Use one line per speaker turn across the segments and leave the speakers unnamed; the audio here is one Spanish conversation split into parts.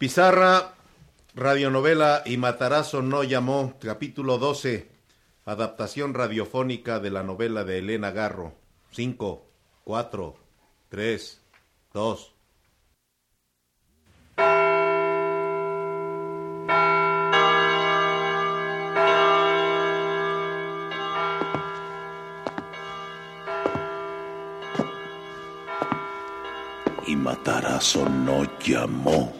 Pizarra, radionovela Y Matarazo no llamó, capítulo 12, adaptación radiofónica de la novela de Elena Garro. 5, 4, 3, 2.
Y Matarazo no llamó.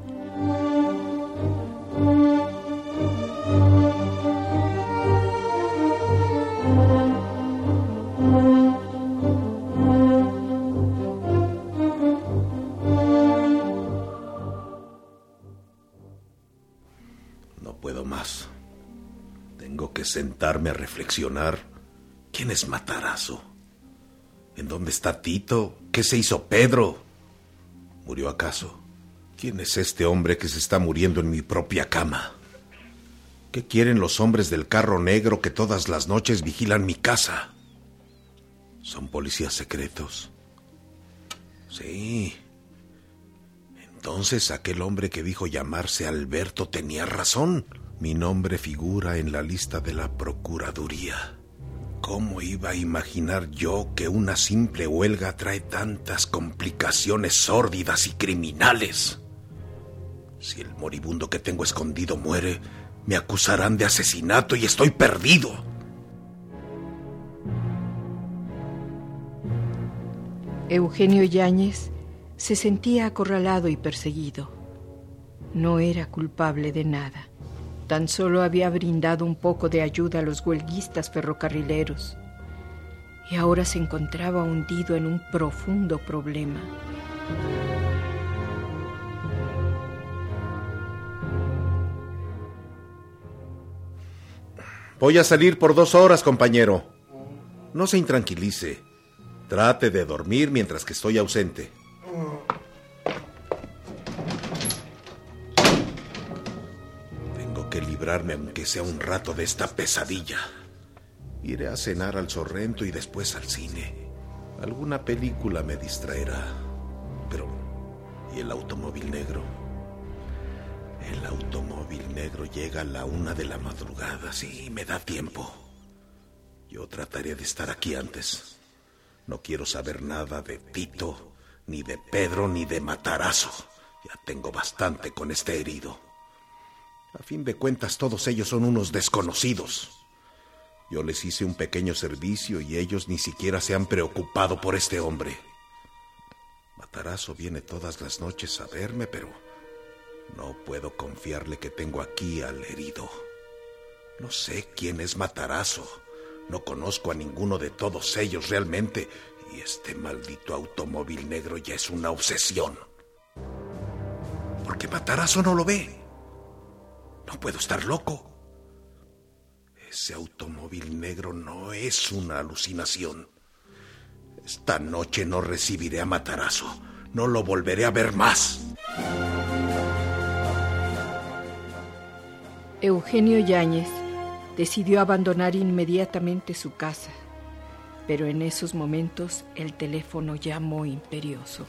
Sentarme a reflexionar. ¿Quién es Matarazo? ¿En dónde está Tito? ¿Qué se hizo Pedro? ¿Murió acaso? ¿Quién es este hombre que se está muriendo en mi propia cama? ¿Qué quieren los hombres del carro negro que todas las noches vigilan mi casa? ¿Son policías secretos? Sí. Entonces aquel hombre que dijo llamarse Alberto tenía razón. Mi nombre figura en la lista de la Procuraduría. ¿Cómo iba a imaginar yo que una simple huelga trae tantas complicaciones sórdidas y criminales? Si el moribundo que tengo escondido muere, me acusarán de asesinato y estoy perdido.
Eugenio Yáñez se sentía acorralado y perseguido. No era culpable de nada. Tan solo había brindado un poco de ayuda a los huelguistas ferrocarrileros. Y ahora se encontraba hundido en un profundo problema.
Voy a salir por dos horas, compañero. No se intranquilice. Trate de dormir mientras que estoy ausente. Aunque sea un rato de esta pesadilla. Iré a cenar al Sorrento y después al cine. Alguna película me distraerá. Pero, ¿y el automóvil negro? El automóvil negro llega a la una de la madrugada. Sí, me da tiempo. Yo trataré de estar aquí antes. No quiero saber nada de Tito, ni de Pedro, ni de Matarazo. Ya tengo bastante con este herido. A fin de cuentas, todos ellos son unos desconocidos. Yo les hice un pequeño servicio y ellos ni siquiera se han preocupado por este hombre. Matarazo viene todas las noches a verme, pero no puedo confiarle que tengo aquí al herido. No sé quién es Matarazo. No conozco a ninguno de todos ellos realmente. Y este maldito automóvil negro ya es una obsesión. ¿Por qué Matarazo no lo ve? No puedo estar loco. Ese automóvil negro no es una alucinación. Esta noche no recibiré a Matarazo. No lo volveré a ver más.
Eugenio Yáñez decidió abandonar inmediatamente su casa, pero en esos momentos el teléfono llamó imperioso.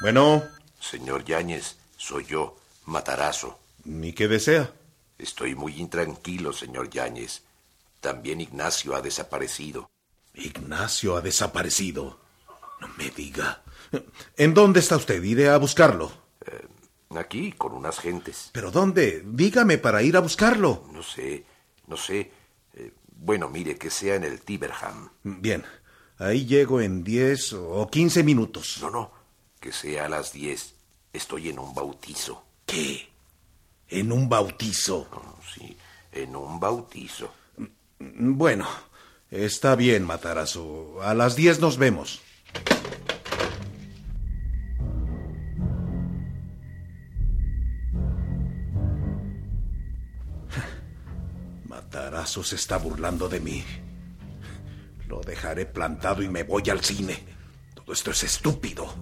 Bueno,
Señor Yáñez, soy yo, Matarazo.
¿ni qué desea?
Estoy muy intranquilo, señor Yáñez. También Ignacio ha desaparecido.
Ignacio ha desaparecido. No me diga. ¿En dónde está usted? Iré a buscarlo.
Aquí, con unas gentes.
¿Pero dónde? Dígame para ir a buscarlo.
No sé, no sé. Eh, bueno, mire, que sea en el Tiberham.
Bien, ahí llego en 10 o 15 minutos.
No, no, que sea a las diez. Estoy en un bautizo.
¿Qué? ¿En un bautizo?
Oh, sí, en un bautizo.
Bueno, Está bien, Matarazo. A las diez nos vemos. Matarazo se está burlando de mí. Lo dejaré plantado y me voy al cine. Todo esto es estúpido.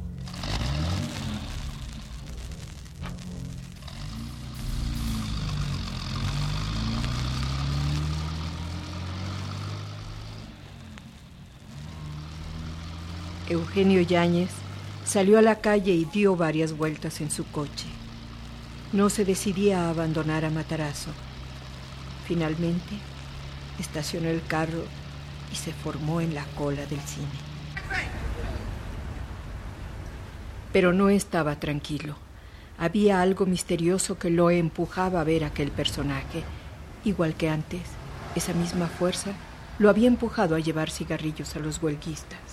Eugenio Yáñez salió a la calle y dio varias vueltas en su coche. No se decidía a abandonar a Matarazo. Finalmente, estacionó el carro y se formó en la cola del cine. Pero no estaba tranquilo. Había algo misterioso que lo empujaba a ver aquel personaje. Igual que antes, esa misma fuerza lo había empujado a llevar cigarrillos a los huelguistas.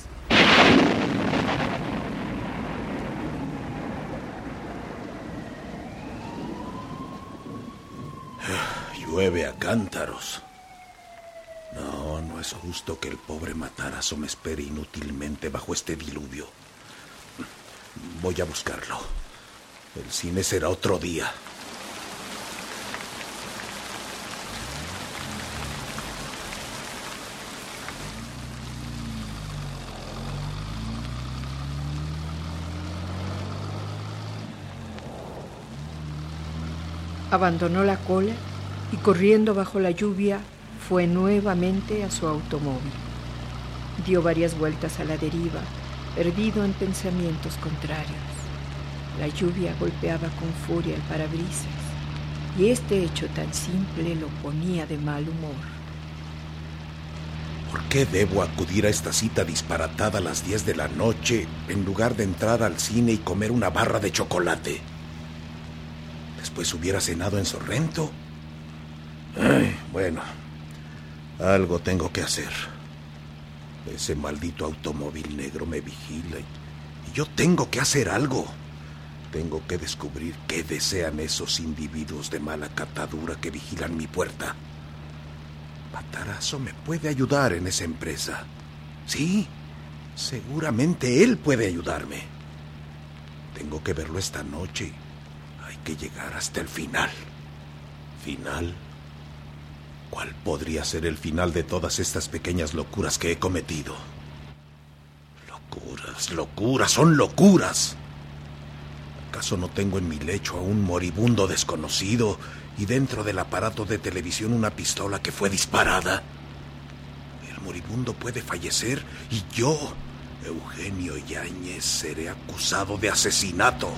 Llueve a cántaros. No, no es justo que el pobre Matarazo me espere inútilmente bajo este diluvio. Voy a buscarlo. El cine será otro día.
Abandonó la cola y corriendo bajo la lluvia fue nuevamente a su automóvil. Dio varias vueltas a la deriva, perdido en pensamientos contrarios. La lluvia golpeaba con furia el parabrisas y este hecho tan simple lo ponía de mal humor.
¿Por qué debo acudir a esta cita disparatada a las 10 de la noche en lugar de entrar al cine y comer una barra de chocolate? Después hubiera cenado en Sorrento. Bueno, algo tengo que hacer. Ese maldito automóvil negro me vigila y, yo tengo que hacer algo. Tengo que descubrir qué desean esos individuos de mala catadura que vigilan mi puerta. Matarazo me puede ayudar en esa empresa. Sí, seguramente él puede ayudarme. Tengo que verlo esta noche. Hay que llegar hasta el final. ¿Final? ¿Cuál podría ser el final de todas estas pequeñas locuras que he cometido? Locuras, locuras, son locuras. ¿Acaso no tengo en mi lecho a un moribundo desconocido y dentro del aparato de televisión una pistola que fue disparada? El moribundo puede fallecer y yo, Eugenio Yáñez, seré acusado de asesinato.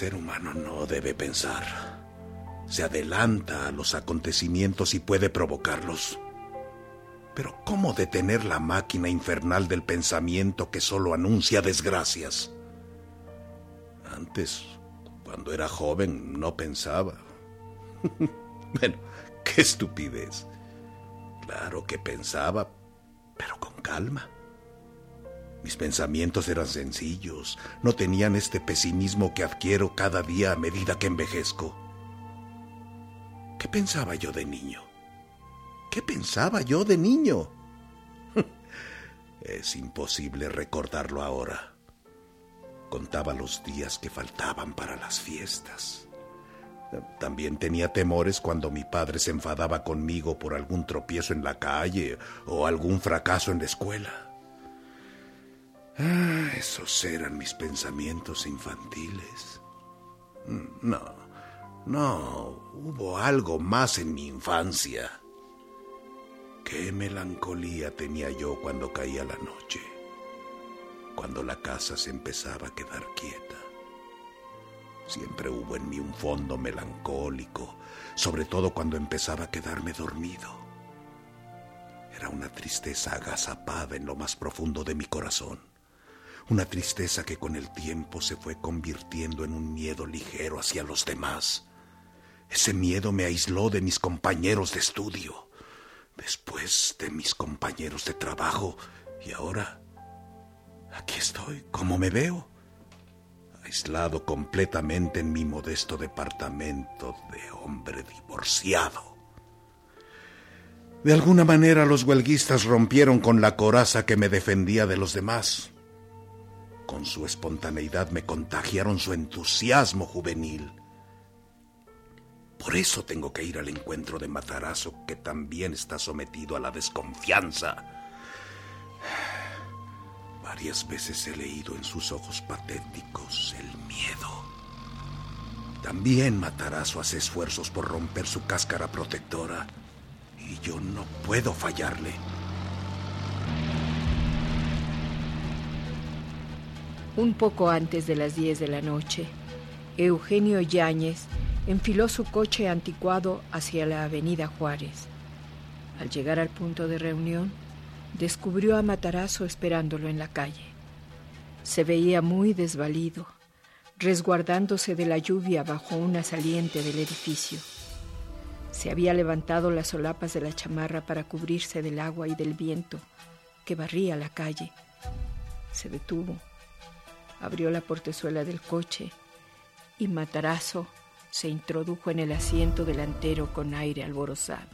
Ser humano no debe pensar. Se adelanta a los acontecimientos y puede provocarlos. Pero ¿cómo detener la máquina infernal del pensamiento que solo anuncia desgracias? Antes, cuando era joven, no pensaba. bueno, qué estupidez. Claro que pensaba, pero con calma. Mis pensamientos eran sencillos, no tenían este pesimismo que adquiero cada día a medida que envejezco. ¿Qué pensaba yo de niño? ¿Qué pensaba yo de niño? Es imposible recordarlo ahora. Contaba los días que faltaban para las fiestas. También tenía temores cuando mi padre se enfadaba conmigo por algún tropiezo en la calle o algún fracaso en la escuela. Ah, esos eran mis pensamientos infantiles. No, no, hubo algo más en mi infancia. Qué melancolía tenía yo cuando caía la noche, cuando la casa se empezaba a quedar quieta. Siempre hubo en mí un fondo melancólico, sobre todo cuando empezaba a quedarme dormido. Era una tristeza agazapada en lo más profundo de mi corazón, una tristeza que con el tiempo se fue convirtiendo en un miedo ligero hacia los demás. Ese miedo me aisló de mis compañeros de estudio después de mis compañeros de trabajo y ahora aquí estoy, como me veo, aislado completamente en mi modesto departamento de hombre divorciado. De alguna manera los huelguistas rompieron con la coraza que me defendía de los demás. Con su espontaneidad me contagiaron su entusiasmo juvenil. Por eso tengo que ir al encuentro de Matarazo, que también está sometido a la desconfianza. Varias veces he leído en sus ojos patéticos el miedo. También Matarazo hace esfuerzos por romper su cáscara protectora y yo no puedo fallarle.
Un poco antes de las 10 de la noche, Eugenio Yáñez enfiló su coche anticuado hacia la avenida Juárez. Al llegar al punto de reunión, descubrió a Matarazo esperándolo en la calle. Se veía muy desvalido, resguardándose de la lluvia bajo una saliente del edificio. Se había levantado las solapas de la chamarra para cubrirse del agua y del viento que barría la calle. Se detuvo, abrió la portezuela del coche y Matarazo se introdujo en el asiento delantero con aire alborozado.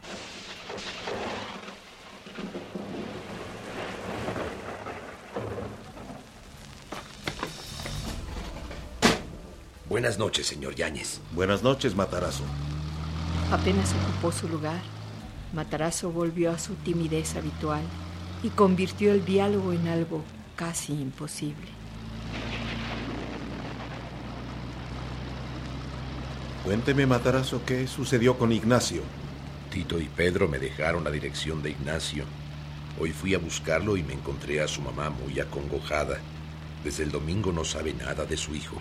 Buenas noches, señor Yáñez.
Buenas noches, Matarazo.
Apenas ocupó su lugar, Matarazo volvió a su timidez habitual y convirtió el diálogo en algo casi imposible.
Cuénteme, Matarazo, ¿qué sucedió con Ignacio?
Tito y Pedro me dejaron la dirección de Ignacio. Hoy fui a buscarlo y me encontré a su mamá muy acongojada. Desde el domingo no sabe nada de su hijo.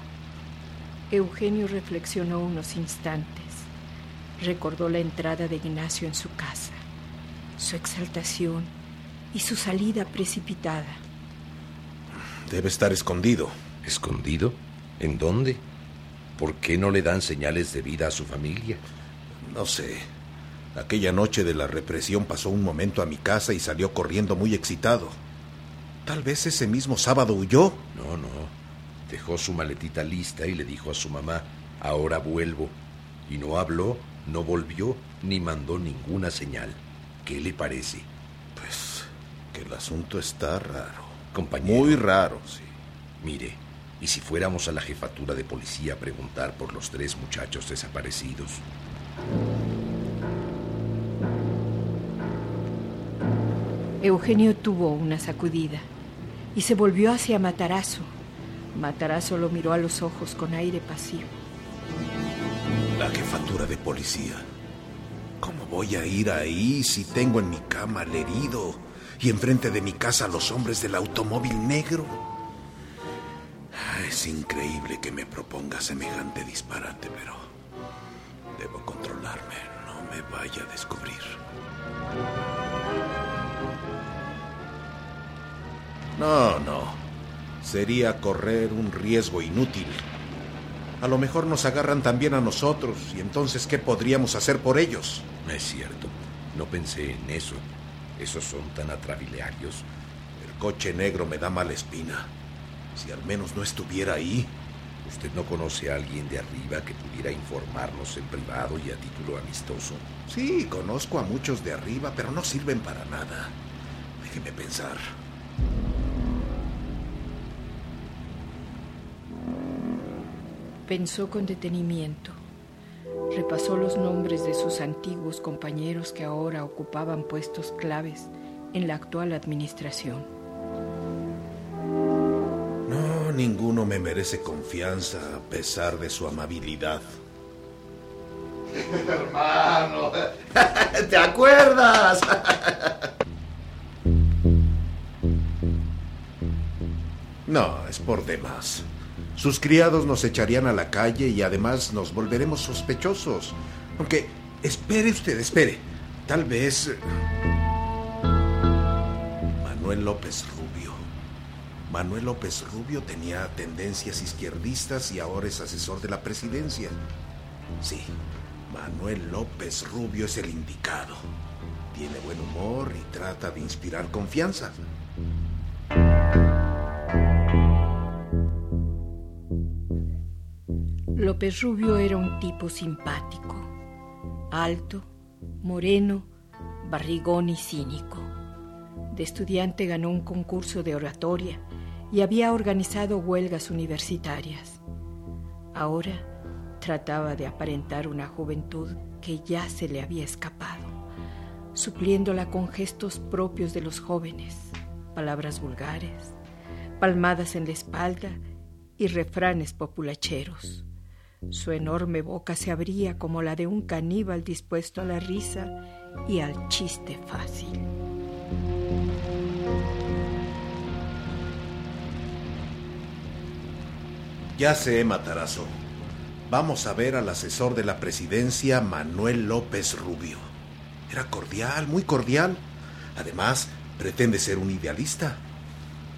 Eugenio reflexionó unos instantes. Recordó la entrada de Ignacio en su casa, su exaltación y su salida precipitada.
Debe estar escondido.
¿Escondido? ¿En dónde? ¿Por qué no le dan señales de vida a su familia?
No sé. Aquella noche de la represión pasó un momento a mi casa y salió corriendo muy excitado. Tal vez ese mismo sábado huyó.
No, no. Dejó su maletita lista y le dijo a su mamá, ahora vuelvo. Y no habló, no volvió, ni mandó ninguna señal. ¿Qué le parece?
Pues que el asunto está raro.
Compañero.
Muy raro, sí.
Mire, ¿y si fuéramos a la jefatura de policía a preguntar por los tres muchachos desaparecidos?
Eugenio tuvo una sacudida y se volvió hacia Matarazo. Matarazo lo miró a los ojos con aire pasivo.
La jefatura de policía. ¿Cómo voy a ir ahí si tengo en mi cama al herido y enfrente de mi casa a los hombres del automóvil negro? Es increíble que me proponga semejante disparate, pero debo controlarme. No me vaya a descubrir. No, no. Sería correr un riesgo inútil. A lo mejor nos agarran también a nosotros y entonces ¿qué podríamos hacer por ellos?
Es cierto, no pensé en eso. Esos son tan atrabiliarios.
El coche negro me da mala espina. Si al menos no estuviera ahí.
¿Usted no conoce a alguien de arriba que pudiera informarnos en privado y a título amistoso?
Sí, conozco a muchos de arriba, pero no sirven para nada. Déjeme pensar.
Pensó con detenimiento. Repasó los nombres de sus antiguos compañeros que ahora ocupaban puestos claves en la actual administración.
No, ninguno me merece confianza a pesar de su amabilidad.
Hermano, ¿te acuerdas?
No, es por demás. Sus criados nos echarían a la calle y además nos volveremos sospechosos. Aunque, espere usted, espere. Tal vez... eh, Manuel López Rubio. Manuel López Rubio tenía tendencias izquierdistas y ahora es asesor de la presidencia. Sí, Manuel López Rubio es el indicado. Tiene buen humor y trata de inspirar confianza.
López Rubio era un tipo simpático, alto, moreno, barrigón y cínico. De estudiante ganó un concurso de oratoria y había organizado huelgas universitarias. Ahora trataba de aparentar una juventud que ya se le había escapado, supliéndola con gestos propios de los jóvenes, palabras vulgares, palmadas en la espalda y refranes populacheros. Su enorme boca se abría como la de un caníbal dispuesto a la risa y al chiste fácil.
Ya sé, Matarazo. Vamos a ver al asesor de la presidencia, Manuel López Rubio. Era cordial, muy cordial. Además, pretende ser un idealista.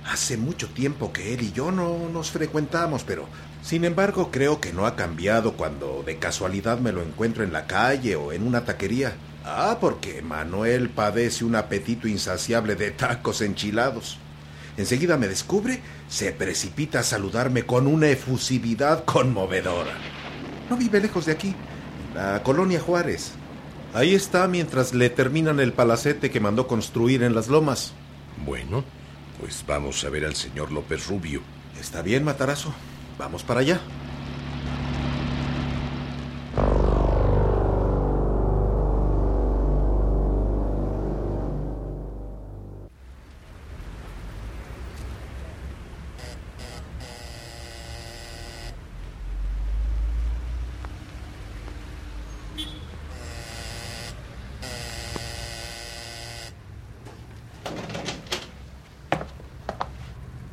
Hace mucho tiempo que él y yo no nos frecuentamos, pero sin embargo creo que no ha cambiado cuando de casualidad me lo encuentro en la calle o en una taquería. Ah, porque Manuel padece un apetito insaciable de tacos enchilados. Enseguida me descubre, se precipita a saludarme con una efusividad conmovedora. No vive lejos de aquí, la colonia Juárez. Ahí está mientras le terminan el palacete que mandó construir en las lomas.
Bueno, pues vamos a ver al señor López Rubio.
Está bien, Matarazo. Vamos para allá.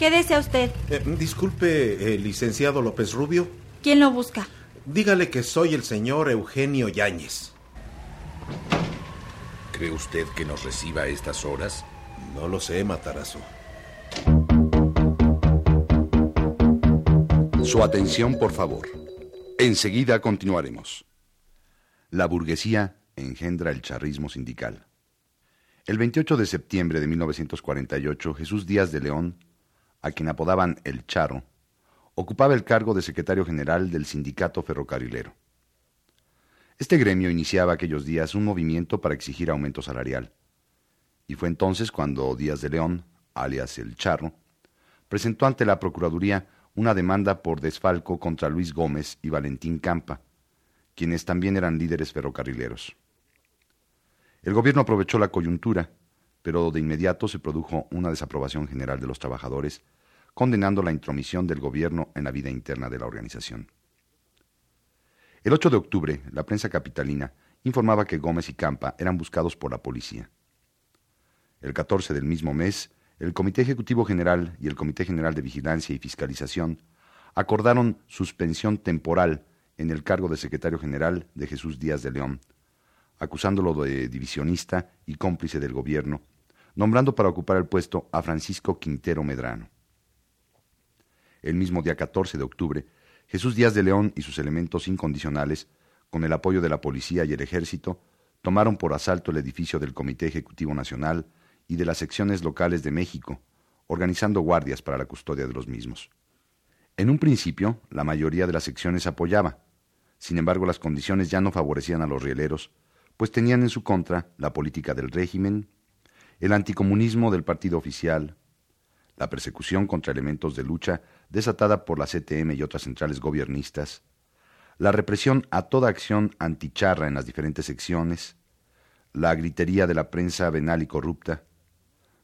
¿Qué desea usted?
Eh, disculpe, eh, licenciado López Rubio.
¿Quién lo busca?
Dígale que soy el señor Eugenio Yáñez.
¿Cree usted que nos reciba a estas horas?
No lo sé, Matarazo.
Su atención, por favor. Enseguida continuaremos. La burguesía engendra el charrismo sindical. El 28 de septiembre de 1948, Jesús Díaz de León a quien apodaban el Charo, ocupaba el cargo de secretario general del sindicato ferrocarrilero. Este gremio iniciaba aquellos días un movimiento para exigir aumento salarial, y fue entonces cuando Díaz de León, alias el Charro, presentó ante la Procuraduría una demanda por desfalco contra Luis Gómez y Valentín Campa, quienes también eran líderes ferrocarrileros. El gobierno aprovechó la coyuntura, pero de inmediato se produjo una desaprobación general de los trabajadores condenando la intromisión del gobierno en la vida interna de la organización. El 8 de octubre, la prensa capitalina informaba que Gómez y Campa eran buscados por la policía. El 14 del mismo mes, el Comité Ejecutivo General y el Comité General de Vigilancia y Fiscalización acordaron suspensión temporal en el cargo de secretario general de Jesús Díaz de León, acusándolo de divisionista y cómplice del gobierno, nombrando para ocupar el puesto a Francisco Quintero Medrano el mismo día 14 de octubre, Jesús Díaz de León y sus elementos incondicionales, con el apoyo de la policía y el ejército, tomaron por asalto el edificio del Comité Ejecutivo Nacional y de las secciones locales de México, organizando guardias para la custodia de los mismos. En un principio, la mayoría de las secciones apoyaba. Sin embargo, las condiciones ya no favorecían a los rieleros, pues tenían en su contra la política del régimen, el anticomunismo del partido oficial, la persecución contra elementos de lucha desatada por la CTM y otras centrales gobiernistas, la represión a toda acción anticharra en las diferentes secciones, la gritería de la prensa venal y corrupta.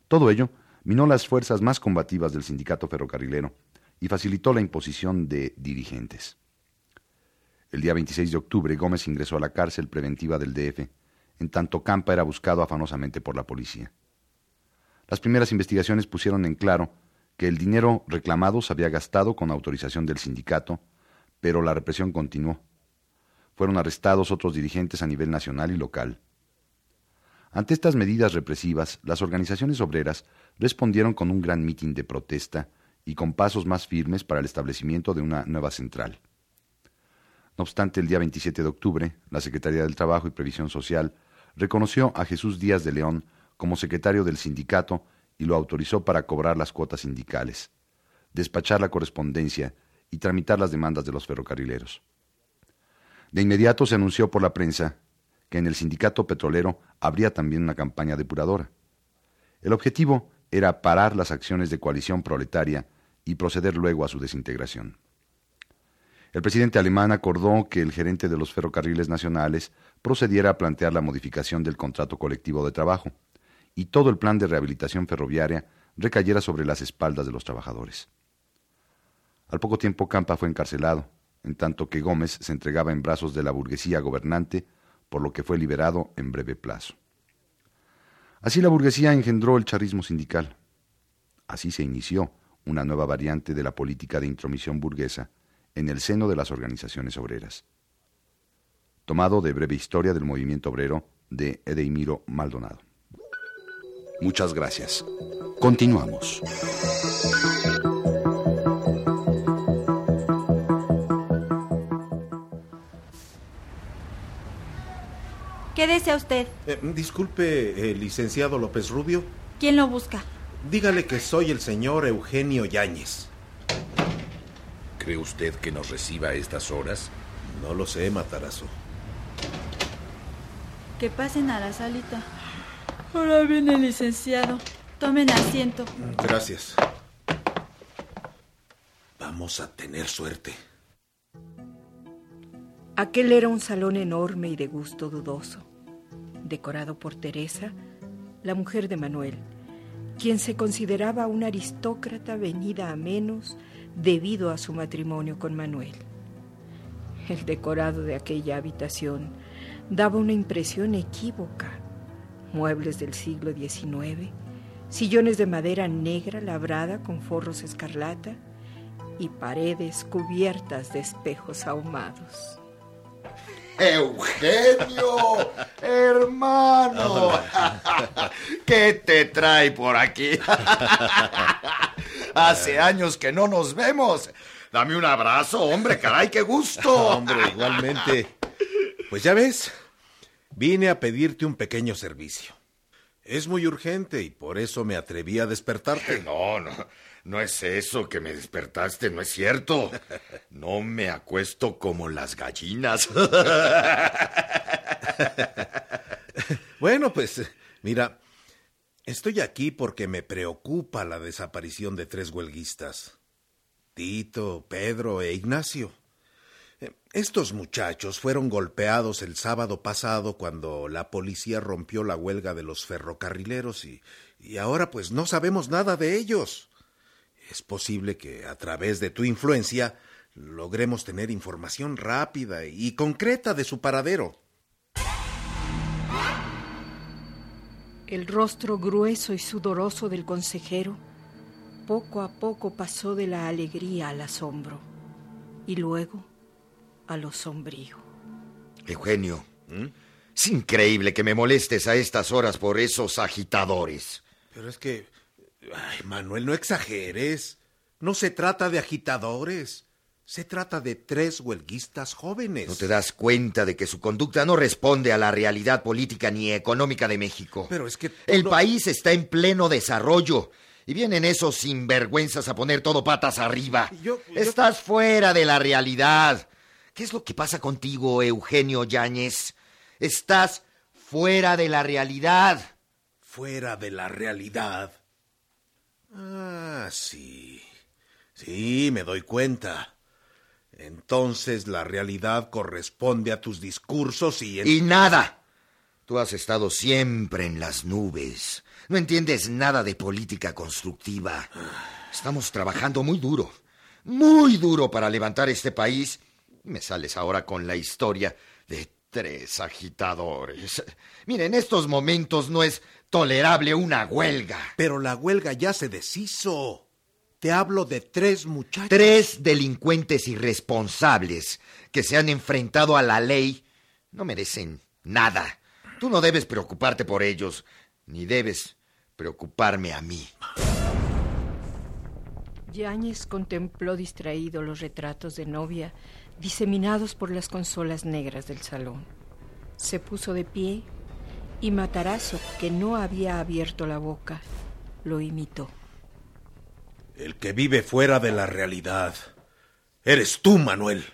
Todo ello minó las fuerzas más combativas del sindicato ferrocarrilero y facilitó la imposición de dirigentes. El día 26 de octubre Gómez ingresó a la cárcel preventiva del DF, en tanto Campa era buscado afanosamente por la policía. Las primeras investigaciones pusieron en claro que el dinero reclamado se había gastado con autorización del sindicato, pero la represión continuó. Fueron arrestados otros dirigentes a nivel nacional y local. Ante estas medidas represivas, las organizaciones obreras respondieron con un gran mitin de protesta y con pasos más firmes para el establecimiento de una nueva central. No obstante, el día 27 de octubre, la Secretaría del Trabajo y Previsión Social reconoció a Jesús Díaz de León como secretario del sindicato y lo autorizó para cobrar las cuotas sindicales, despachar la correspondencia y tramitar las demandas de los ferrocarrileros. De inmediato se anunció por la prensa que en el sindicato petrolero habría también una campaña depuradora. El objetivo era parar las acciones de coalición proletaria y proceder luego a su desintegración. El presidente alemán acordó que el gerente de los ferrocarriles nacionales procediera a plantear la modificación del contrato colectivo de trabajo y todo el plan de rehabilitación ferroviaria recayera sobre las espaldas de los trabajadores. Al poco tiempo Campa fue encarcelado, en tanto que Gómez se entregaba en brazos de la burguesía gobernante, por lo que fue liberado en breve plazo. Así la burguesía engendró el charismo sindical. Así se inició una nueva variante de la política de intromisión burguesa en el seno de las organizaciones obreras. Tomado de breve historia del movimiento obrero de Edeimiro Maldonado. Muchas gracias. Continuamos.
¿Qué desea usted?
Eh, disculpe, eh, licenciado López Rubio.
¿Quién lo busca?
Dígale que soy el señor Eugenio Yáñez.
¿Cree usted que nos reciba a estas horas?
No lo sé, Matarazo.
Que pasen a la salita. Ahora viene el licenciado. Tomen asiento.
Gracias. Vamos a tener suerte.
Aquel era un salón enorme y de gusto dudoso, decorado por Teresa, la mujer de Manuel, quien se consideraba una aristócrata venida a menos debido a su matrimonio con Manuel. El decorado de aquella habitación daba una impresión equívoca. Muebles del siglo XIX, sillones de madera negra labrada con forros escarlata y paredes cubiertas de espejos ahumados.
Eugenio, hermano, ¿qué te trae por aquí? Hace años que no nos vemos. Dame un abrazo, hombre, caray, qué gusto.
Hombre, igualmente. Pues ya ves, vine a pedirte un pequeño servicio. Es muy urgente y por eso me atreví a despertarte.
No, no, no es eso que me despertaste, no es cierto. No me acuesto como las gallinas.
bueno, pues mira, estoy aquí porque me preocupa la desaparición de tres huelguistas. Tito, Pedro e Ignacio. Estos muchachos fueron golpeados el sábado pasado cuando la policía rompió la huelga de los ferrocarrileros y, y ahora pues no sabemos nada de ellos. Es posible que a través de tu influencia logremos tener información rápida y concreta de su paradero.
El rostro grueso y sudoroso del consejero poco a poco pasó de la alegría al asombro y luego a lo sombrío.
Eugenio, es increíble que me molestes a estas horas por esos agitadores.
Pero es que Ay, Manuel, no exageres. No se trata de agitadores. Se trata de tres huelguistas jóvenes.
¿No te das cuenta de que su conducta no responde a la realidad política ni económica de México?
Pero es que...
El país está en pleno desarrollo. Y vienen esos sinvergüenzas a poner todo patas arriba. Estás fuera de la realidad. ¿Qué es lo que pasa contigo, Eugenio Yáñez? Estás fuera de la realidad.
Fuera de la realidad. Ah, sí. Sí, me doy cuenta. Entonces la realidad corresponde a tus discursos y...
Y nada. Tú has estado siempre en las nubes. No entiendes nada de política constructiva. Estamos trabajando muy duro. Muy duro para levantar este país. Me sales ahora con la historia de tres agitadores. Mira, en estos momentos no es tolerable una huelga.
Pero la huelga ya se deshizo. Te hablo de tres muchachos.
Tres delincuentes irresponsables que se han enfrentado a la ley no merecen nada. Tú no debes preocuparte por ellos, ni debes preocuparme a mí.
Yáñez contempló distraído los retratos de novia diseminados por las consolas negras del salón. Se puso de pie y Matarazo, que no había abierto la boca, lo imitó.
El que vive fuera de la realidad. Eres tú, Manuel.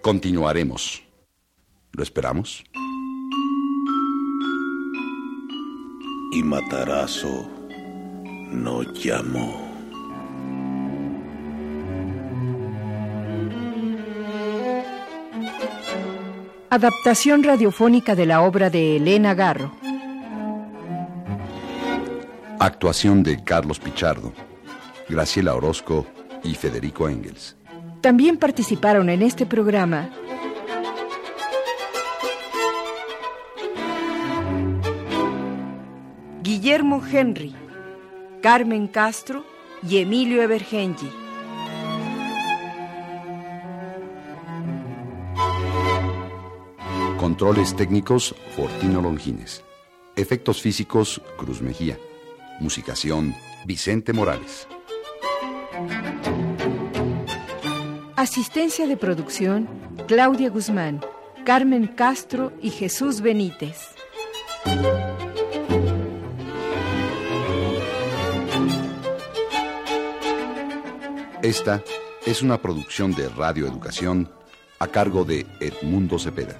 Continuaremos. ¿Lo esperamos?
Y Matarazo no llamó.
Adaptación radiofónica de la obra de Elena Garro.
Actuación de Carlos Pichardo, Graciela Orozco y Federico Engels.
También participaron en este programa Guillermo Henry, Carmen Castro y Emilio Evergengi.
Controles técnicos, Fortino Longines. Efectos físicos, Cruz Mejía. Musicación, Vicente Morales.
Asistencia de producción, Claudia Guzmán, Carmen Castro y Jesús Benítez.
Esta es una producción de Radio Educación a cargo de Edmundo Cepeda.